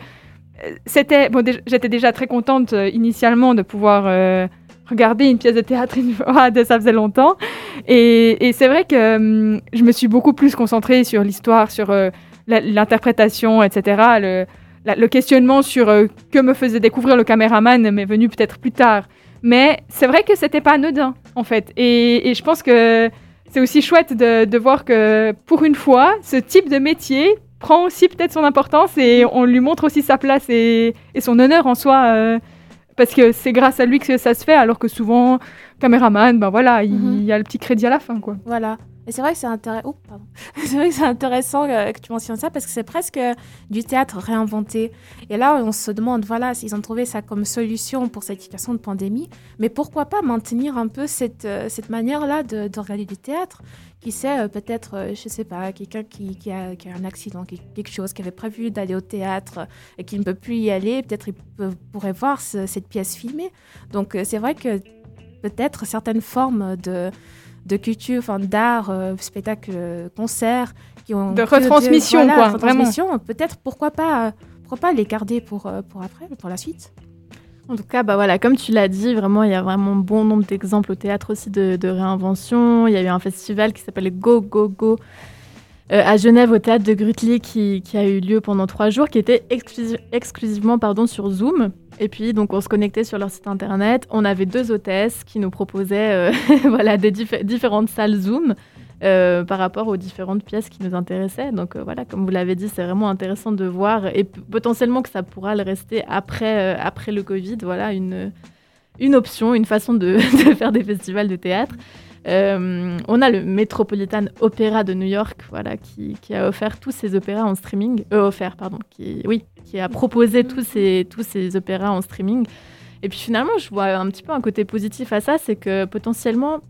[SPEAKER 3] c'était bon, j'étais déjà très contente euh, initialement de pouvoir regarder une pièce de théâtre une fois, ça faisait longtemps. Et, c'est vrai que hum, je me suis beaucoup plus concentrée sur l'histoire, sur euh, l'interprétation, etc. Le, questionnement sur euh, que me faisait découvrir le caméraman m'est venu peut-être plus tard. Mais c'est vrai que c'était pas anodin, en fait. Et, je pense que c'est aussi chouette de, voir que, pour une fois, ce type de métier prend aussi peut-être son importance et on lui montre aussi sa place et, et son honneur en soi. Euh, parce que c'est grâce à lui que ça se fait, alors que souvent, caméraman, ben voilà, il mhm. y a le petit crédit à la fin, quoi.
[SPEAKER 2] Voilà. Et c'est vrai que c'est intéressant. euh, que tu mentionnes ça parce que c'est presque du théâtre réinventé. Et là, on se demande, voilà, s'ils ont trouvé ça comme solution pour cette situation de pandémie, mais pourquoi pas maintenir un peu cette, euh, cette manière-là regarder du théâtre? Qui sait, euh, peut-être, euh, je sais pas, quelqu'un qui, a, qui, a, un accident, quelque chose, qui avait prévu d'aller au théâtre et qui ne peut plus y aller, peut-être il pourrait voir cette pièce filmée. Donc euh, c'est vrai que peut-être certaines formes de, de culture, enfin d'art, spectacle, concert, qui ont
[SPEAKER 3] de retransmission, quoi, retransmission,
[SPEAKER 2] Peut-être pourquoi pas, pourquoi pas les garder pour, pour après, pour la suite.
[SPEAKER 1] En tout cas, bah voilà, comme tu l'as dit, vraiment, il y a vraiment bon nombre d'exemples au théâtre aussi de, réinvention. Il y a eu un festival qui s'appelle Go Go Go euh, à Genève au théâtre de Grutli qui, a eu lieu pendant trois jours, qui était exclusivement pardon, sur Zoom. Et puis, donc, on se connectait sur leur site internet. On avait deux hôtesses qui nous proposaient euh, voilà, des différentes salles Zoom. Euh, par rapport aux différentes pièces qui nous intéressaient. Donc euh, voilà, comme vous l'avez dit, c'est vraiment intéressant de voir et potentiellement que ça pourra le rester après, après le Covid. Voilà, une, une option, une façon de, faire des festivals de théâtre. On a le Metropolitan Opera de New York, voilà, qui, a offert tous ses opéras en streaming. offert, pardon. Qui, oui, qui a proposé tous ces, tous opéras en streaming. Et puis finalement, je vois un petit peu un côté positif à ça, c'est que potentiellement,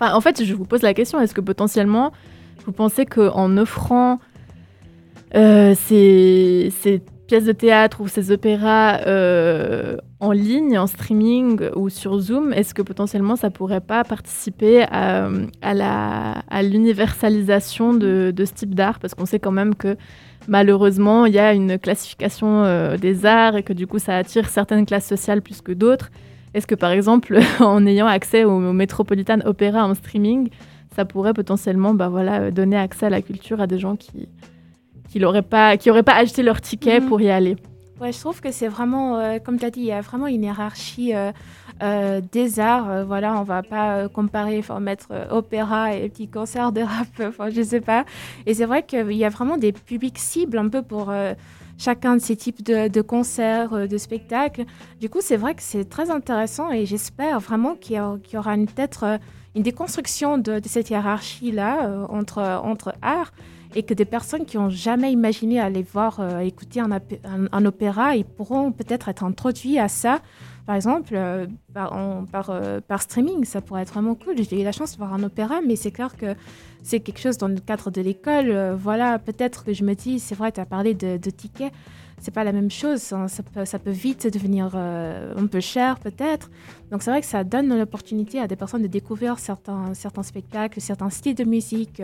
[SPEAKER 1] en fait, je vous pose la question est-ce que potentiellement, vous pensez qu'en offrant euh, ces, pièces de théâtre ou ces opéras euh, en ligne, en streaming ou sur Zoom, est-ce que potentiellement ça pourrait pas participer à, à l'universalisation de, ce type d'art? Parce qu'on sait quand même que malheureusement, il y a une classification euh, des arts et que du coup ça attire certaines classes sociales plus que d'autres. Est-ce que par exemple, en ayant accès au, Metropolitan Opera en streaming, ça pourrait potentiellement bah, voilà, donner accès à la culture à des gens qui qui n'auraient pas, qui pas acheté leur ticket mhm. pour y aller
[SPEAKER 2] Ouais, je trouve que c'est vraiment, euh, comme tu as dit, il y a vraiment une hiérarchie euh, euh, des arts. voilà, on va pas comparer, enfin, mettre opéra et petits concerts de rap, enfin, je sais pas. Et c'est vrai qu'il y a vraiment des publics cibles un peu pour chacun de ces types de, concerts, de spectacles. Du coup, c'est vrai que c'est très intéressant et j'espère vraiment qu'il y, aura peut-être une déconstruction de, cette hiérarchie-là entre, entre arts et que des personnes qui n'ont jamais imaginé aller voir, écouter un, opéra, ils pourront peut-être être introduits à ça par exemple, par, par, par, streaming, ça pourrait être vraiment cool. J'ai eu la chance de voir un opéra, mais c'est clair que c'est quelque chose dans le cadre de l'école. voilà, peut-être que je me dis, c'est vrai, tu as parlé de, de tickets c'est pas la même chose. Hein. Ça, peut, vite devenir un peu cher, peut-être. Donc, c'est vrai que ça donne l'opportunité à des personnes de découvrir certains spectacles, certains styles de musique,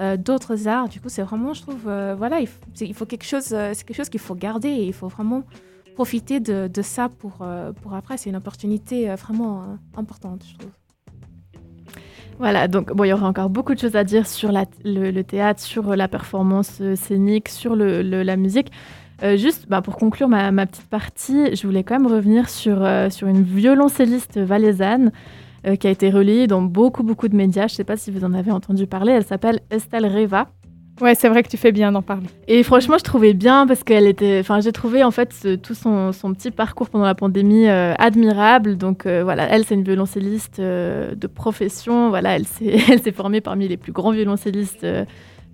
[SPEAKER 2] euh, d'autres arts. Du coup, c'est vraiment, je trouve, euh, voilà, il, faut quelque chose, euh, c'est quelque chose qu'il faut garder et il faut vraiment profiter de, ça pour, pour après. C'est une opportunité vraiment importante, je trouve.
[SPEAKER 1] Voilà, donc bon, il y aura encore beaucoup de choses à dire sur le, théâtre, sur la performance scénique, sur le, la musique. juste bah, pour conclure ma, ma, petite partie, je voulais quand même revenir sur, sur une violoncelliste valaisanne euh, qui a été relayée dans beaucoup, beaucoup de médias. Je ne sais pas si vous en avez entendu parler. Elle s'appelle Estelle Reva.
[SPEAKER 3] Ouais, c'est vrai que tu fais bien d'en parler.
[SPEAKER 1] Et franchement, je trouvais bien parce qu'elle était. Enfin, j'ai trouvé en fait tout son, son, petit parcours pendant la pandémie euh, admirable. Donc euh, voilà, elle, c'est une violoncelliste de profession. Voilà, elle s'est formée parmi les plus grands violoncellistes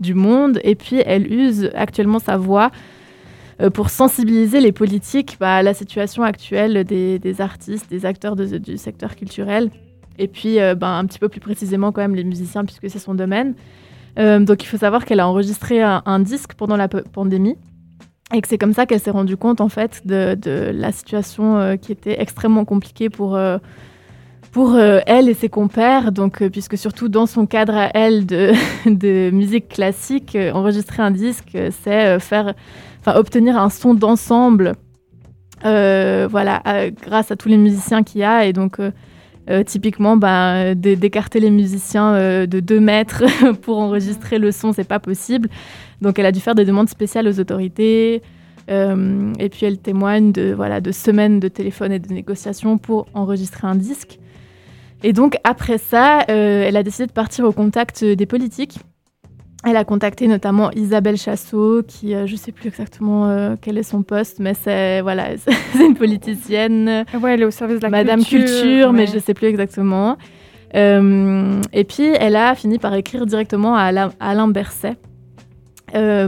[SPEAKER 1] du monde. Et puis, elle use actuellement sa voix pour sensibiliser les politiques bah, à la situation actuelle des, des artistes, des acteurs du secteur culturel et puis, euh, ben, un petit peu plus précisément, quand même, les musiciens, puisque c'est son domaine. Euh, donc, il faut savoir qu'elle a enregistré un, disque pendant la pandémie. Et que c'est comme ça qu'elle s'est rendue compte, en fait, de, la situation euh, qui était extrêmement compliquée pour, pour elle et ses compères. Donc, puisque surtout dans son cadre à elle de, de musique classique, enregistrer un disque, c'est faire, obtenir un son d'ensemble, voilà, grâce à tous les musiciens qu'il y a. Et donc, euh, typiquement, bah, d'écarter les musiciens euh, de 2 mètres pour enregistrer le son, c'est pas possible. Donc elle a dû faire des demandes spéciales aux autorités. Et puis elle témoigne de, voilà, de semaines de téléphone et de négociations pour enregistrer un disque. Et donc après ça, elle a décidé de partir au contact des politiques elle a contacté notamment Isabelle Chassot, qui euh, je ne sais plus exactement euh, quel est son poste, mais c'est voilà, c'est une politicienne.
[SPEAKER 3] Ouais, elle est au service de la
[SPEAKER 1] Madame Culture, mais je ne sais plus exactement. Euh, et puis elle a fini par écrire directement à Alain, Berset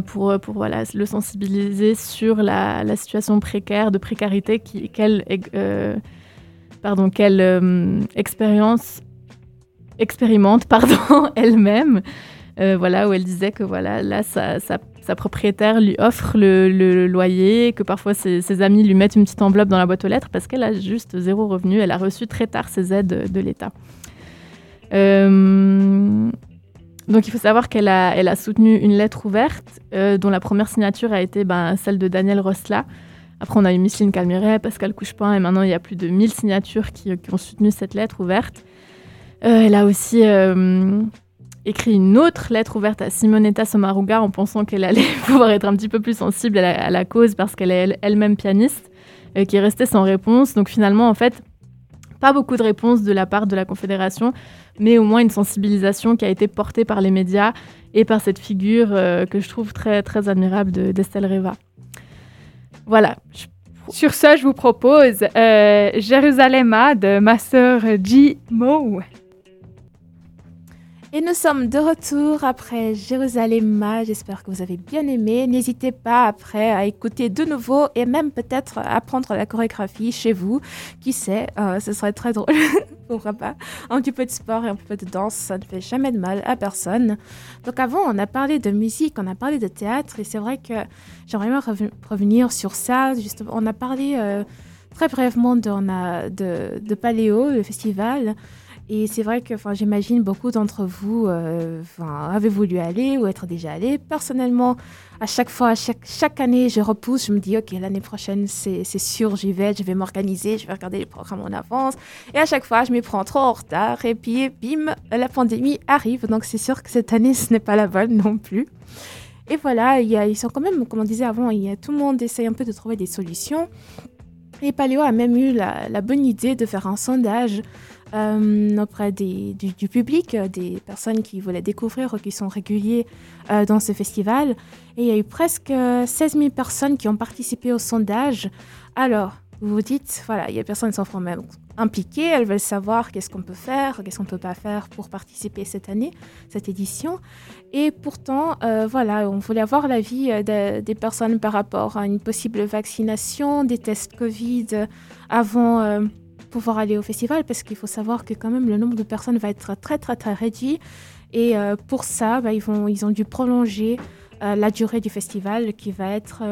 [SPEAKER 1] pour, pour voilà, le sensibiliser sur la, la situation précaire, de précarité qu'elle pardon, quelle expérience expérimente pardon elle-même. Euh, voilà, où elle disait que voilà, là, sa, propriétaire lui offre le, loyer, que parfois ses, amis lui mettent une petite enveloppe dans la boîte aux lettres parce qu'elle a juste zéro revenu. Elle a reçu très tard ses aides de l'État. Euh, donc il faut savoir qu'elle a, elle a soutenu une lettre ouverte euh, dont la première signature a été ben, celle de Daniel Rosla. Après, on a eu Micheline Calmiret, Pascal Couchepin, et maintenant il y a plus de 1000 signatures qui, qui ont soutenu cette lettre ouverte. elle a aussi écrit une autre lettre ouverte à Simonetta Sommaruga en pensant qu'elle allait pouvoir être un petit peu plus sensible à la, cause parce qu'elle est elle-même pianiste, euh, qui est restée sans réponse. Donc finalement, en fait, pas beaucoup de réponses de la part de la Confédération, mais au moins une sensibilisation qui a été portée par les médias et par cette figure euh, que je trouve très, très admirable d'Estelle Reva. Voilà.
[SPEAKER 3] Sur ce, je vous propose euh, Jérusalem de ma sœur G. Moe.
[SPEAKER 2] Et nous sommes de retour après Jérusalem. J'espère que vous avez bien aimé. N'hésitez pas après à écouter de nouveau et même peut-être apprendre la chorégraphie chez vous. Qui sait, euh, ce serait très drôle. Pourquoi pas Un petit peu de sport et un peu de danse, ça ne fait jamais de mal à personne. Donc avant, on a parlé de musique, on a parlé de théâtre et c'est vrai que j'aimerais bien revenir sur ça. Justement, on a parlé euh, très brièvement de, de, de Paléo, le festival. Et c'est vrai que j'imagine beaucoup d'entre vous euh, avaient voulu aller ou être déjà allé. Personnellement, à chaque fois, chaque, année, je repousse, je me dis, OK, l'année prochaine, c'est sûr, j'y vais, je vais m'organiser, je vais regarder les programmes en avance. Et à chaque fois, je m'y prends trop en retard. Et puis, bim, la pandémie arrive. Donc, c'est sûr que cette année, ce n'est pas la bonne non plus. Et voilà, ils sont quand même, comme on disait avant, tout le monde essaye un peu de trouver des solutions. Et Paléo a même eu la bonne idée de faire un sondage euh, auprès du, public, euh, des personnes qui voulaient découvrir ou qui sont réguliers euh, dans ce festival. Et il y a eu presque 16 000 personnes qui ont participé au sondage. Alors, vous vous dites, voilà, il y a personnes qui sont même impliquées, elles veulent savoir qu'est-ce qu'on peut faire, qu'est-ce qu'on ne peut pas faire pour participer cette année, cette édition. Et pourtant, euh, voilà, on voulait avoir l'avis euh, des personnes par rapport à une possible vaccination, des tests Covid avant euh, pouvoir aller au festival, parce qu'il faut savoir que quand même le nombre de personnes va être très très très réduit. Et pour ça, bah, ils, vont, ils ont dû prolonger la durée du festival qui va être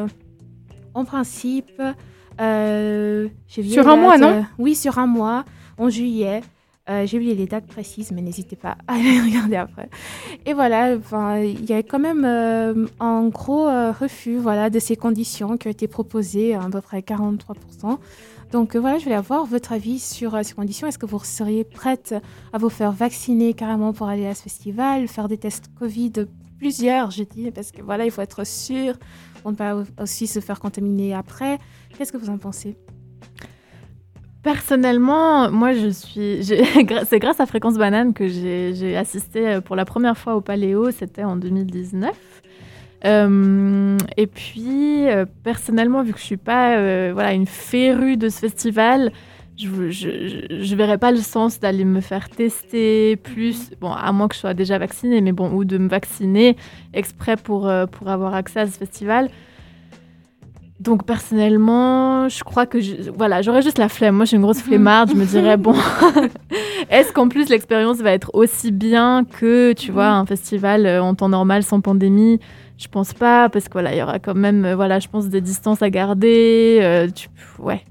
[SPEAKER 2] en principe
[SPEAKER 3] euh, sur un mois, non? euh,
[SPEAKER 2] Oui, sur un mois, en juillet. Euh, j'ai oublié les dates précises, mais n'hésitez pas à les regarder après. Et voilà, il y a quand même un gros refus voilà, de ces conditions qui ont été proposées, à peu près 43%. Donc voilà, je voulais avoir votre avis sur ces conditions. Est-ce que vous seriez prête à vous faire vacciner carrément pour aller à ce festival, faire des tests Covid, plusieurs, je dis, parce que voilà, il faut être sûr pour ne pas aussi se faire contaminer après. Qu'est-ce que vous en pensez?
[SPEAKER 1] Personnellement, moi, je suis. C'est grâce à Fréquence Banane que j'ai assisté euh, pour la première fois au Paléo. C'était en 2019. Euh, et puis, euh, personnellement, vu que je suis pas voilà, une férue de ce festival, je ne verrais pas le sens d'aller me faire tester plus, bon, à moins que je sois déjà vaccinée, mais bon, ou de me vacciner exprès pour, pour avoir accès à ce festival. Donc personnellement, je crois que voilà, j'aurais juste la flemme. Moi, je suis une grosse flemmarde. Je me dirais bon, est-ce qu'en plus l'expérience va être aussi bien que tu vois mhm. un festival euh, en temps normal sans pandémie? Je pense pas parce que voilà, il y aura quand même euh, voilà, je pense des distances à garder. Euh, ouais,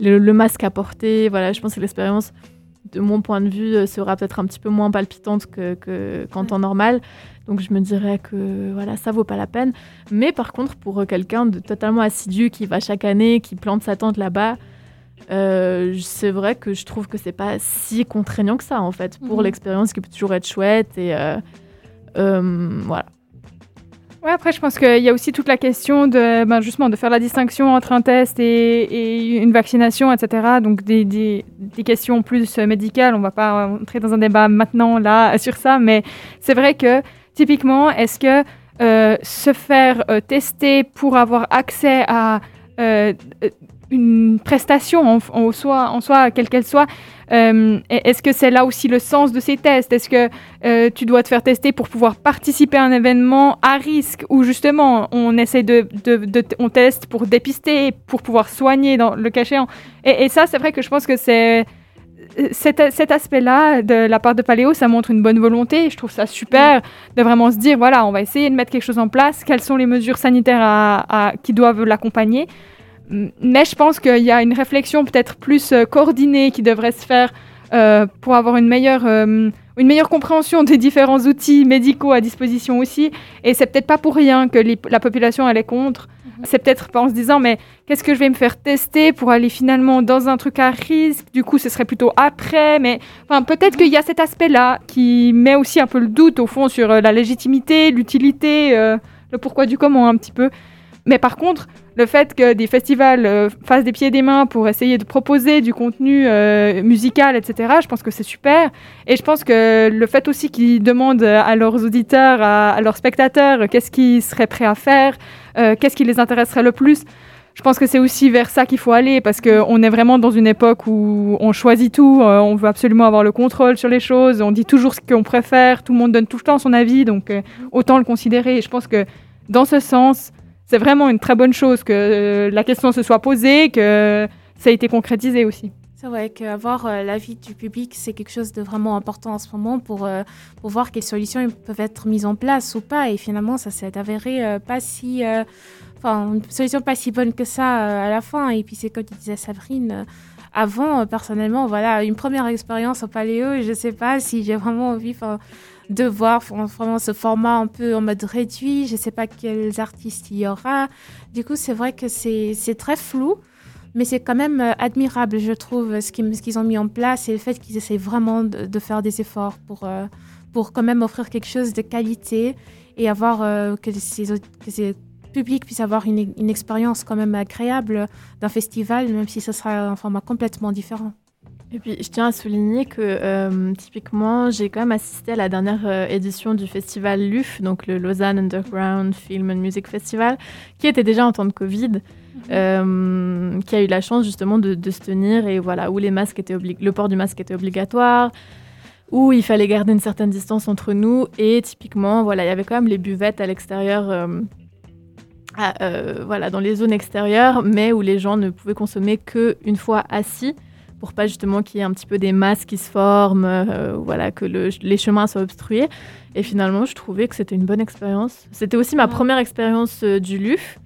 [SPEAKER 1] le, masque à porter. Voilà, je pense que l'expérience de mon point de vue sera peut-être un petit peu moins palpitante que qu'en temps normal. Donc je me dirais que voilà, ça vaut pas la peine. Mais par contre, pour quelqu'un de totalement assidu qui va chaque année, qui plante sa tente là-bas, euh, c'est vrai que je trouve que c'est pas si contraignant que ça en fait pour mhm. l'expérience qui peut toujours être chouette et euh, euh, voilà.
[SPEAKER 3] Ouais, après, je pense qu'il y a aussi toute la question de, ben, justement, de faire la distinction entre un test et, une vaccination, etc. Donc, des, des, des, questions plus médicales. On va pas entrer dans un débat maintenant, là, sur ça. Mais c'est vrai que Typiquement, est-ce que euh, se faire euh, tester pour avoir accès à euh, une prestation en, soi, en soi, quelle qu'elle soit, est-ce que c'est là aussi le sens de ces tests? Est-ce que tu dois te faire tester pour pouvoir participer à un événement à risque ou justement on essaie de, on teste pour dépister, pour pouvoir soigner dans le cas et, et ça, c'est vrai que je pense que c'est cet, aspect-là de la part de Paléo, ça montre une bonne volonté. Je trouve ça super de vraiment se dire voilà, on va essayer de mettre quelque chose en place. Quelles sont les mesures sanitaires à, qui doivent l'accompagner? Mais je pense qu'il y a une réflexion peut-être plus euh, coordonnée qui devrait se faire euh, pour avoir une meilleure, euh, une meilleure compréhension des différents outils médicaux à disposition aussi. Et c'est peut-être pas pour rien que la population elle est contre. C'est peut-être pas en se disant, mais qu'est-ce que je vais me faire tester pour aller finalement dans un truc à risque? Du coup, ce serait plutôt après. Mais enfin, peut-être qu'il y a cet aspect-là qui met aussi un peu le doute au fond sur euh, la légitimité, l'utilité, le pourquoi du comment un petit peu. Mais par contre, le fait que des festivals euh, fassent des pieds et des mains pour essayer de proposer du contenu musical, etc., je pense que c'est super. Et je pense que le fait aussi qu'ils demandent à leurs auditeurs, à leurs spectateurs, qu'est-ce qu'ils seraient prêts à faire, euh, qu'est-ce qui les intéresserait le plus je pense que c'est aussi vers ça qu'il faut aller parce qu'on est vraiment dans une époque où on choisit tout, euh, on veut absolument avoir le contrôle sur les choses, on dit toujours ce qu'on préfère, tout le monde donne tout le temps son avis, donc euh, autant le considérer. Et je pense que dans ce sens, c'est vraiment une très bonne chose que la question se soit posée, que ça a été concrétisé aussi.
[SPEAKER 2] C'est vrai qu'avoir l'avis du public, c'est quelque chose de vraiment important en ce moment pour, pour voir quelles solutions peuvent être mises en place ou pas. Et finalement, ça s'est avéré pas si. Enfin, une solution pas si bonne que ça à la fin. Et puis, c'est comme disait Sabrine. avant, personnellement, voilà, une première expérience au Paléo, je ne sais pas si j'ai vraiment envie de voir vraiment ce format un peu en mode réduit. Je ne sais pas quels artistes il y aura. Du coup, c'est vrai que c'est très flou. Mais c'est quand même euh, admirable, je trouve, ce qu'ils ont mis en place et le fait qu'ils essaient vraiment de, faire des efforts pour, euh, pour quand même offrir quelque chose de qualité et avoir euh, que, ces, que ces publics puissent avoir une, une expérience quand même agréable d'un festival, même si ce sera un format complètement différent.
[SPEAKER 1] Et puis, je tiens à souligner que euh, typiquement, j'ai quand même assisté à la dernière euh, édition du festival LUF, donc le Lausanne Underground Film and Music Festival, qui était déjà en temps de Covid, mhm. euh, qui a eu la chance justement de, se tenir et voilà, où les masques étaient le port du masque était obligatoire, où il fallait garder une certaine distance entre nous et typiquement, voilà, il y avait quand même les buvettes à l'extérieur. voilà, dans les zones extérieures, mais où les gens ne pouvaient consommer qu'une fois assis pour pas justement qu'il y ait un petit peu des masses qui se forment, euh, voilà, que les chemins soient obstrués. Et finalement, je trouvais que c'était une bonne expérience. C'était aussi ma première expérience euh, du LUF.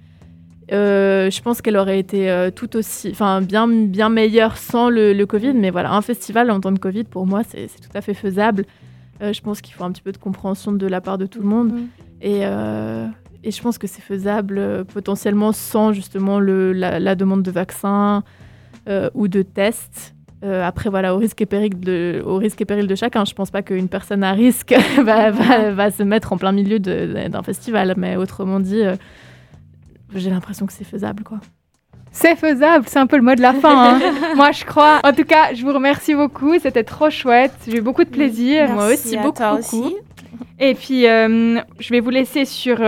[SPEAKER 1] Euh, je pense qu'elle aurait été tout aussi, enfin bien, bien meilleure sans le, Covid, mais voilà, un festival en temps de Covid, pour moi, c'est tout à fait faisable. je pense qu'il faut un petit peu de compréhension de la part de tout le monde. Et, et, je pense que c'est faisable potentiellement sans justement le, la, demande de vaccins, ou de tests. Euh, après, voilà, au risque, et péril de, au risque et péril de chacun. Je pense pas qu'une personne à risque va, va, se mettre en plein milieu d'un festival. Mais autrement dit, euh, j'ai l'impression que c'est faisable, quoi.
[SPEAKER 3] C'est faisable, c'est un peu le mot de la fin. Hein. Moi, je crois. En tout cas, je vous remercie beaucoup. C'était trop chouette. J'ai eu beaucoup de plaisir.
[SPEAKER 2] Moi aussi, beaucoup. beaucoup.
[SPEAKER 3] Et puis, je vais vous laisser sur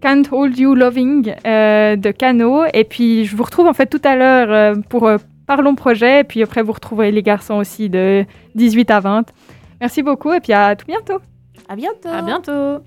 [SPEAKER 3] Can't Hold You Loving euh, de Cano. Et puis, je vous retrouve en fait tout à l'heure euh, pour euh, Parlons Projet. Et puis après, vous retrouverez les garçons aussi de 18 à 20. Merci beaucoup et puis à tout bientôt.
[SPEAKER 2] À bientôt.
[SPEAKER 1] À bientôt.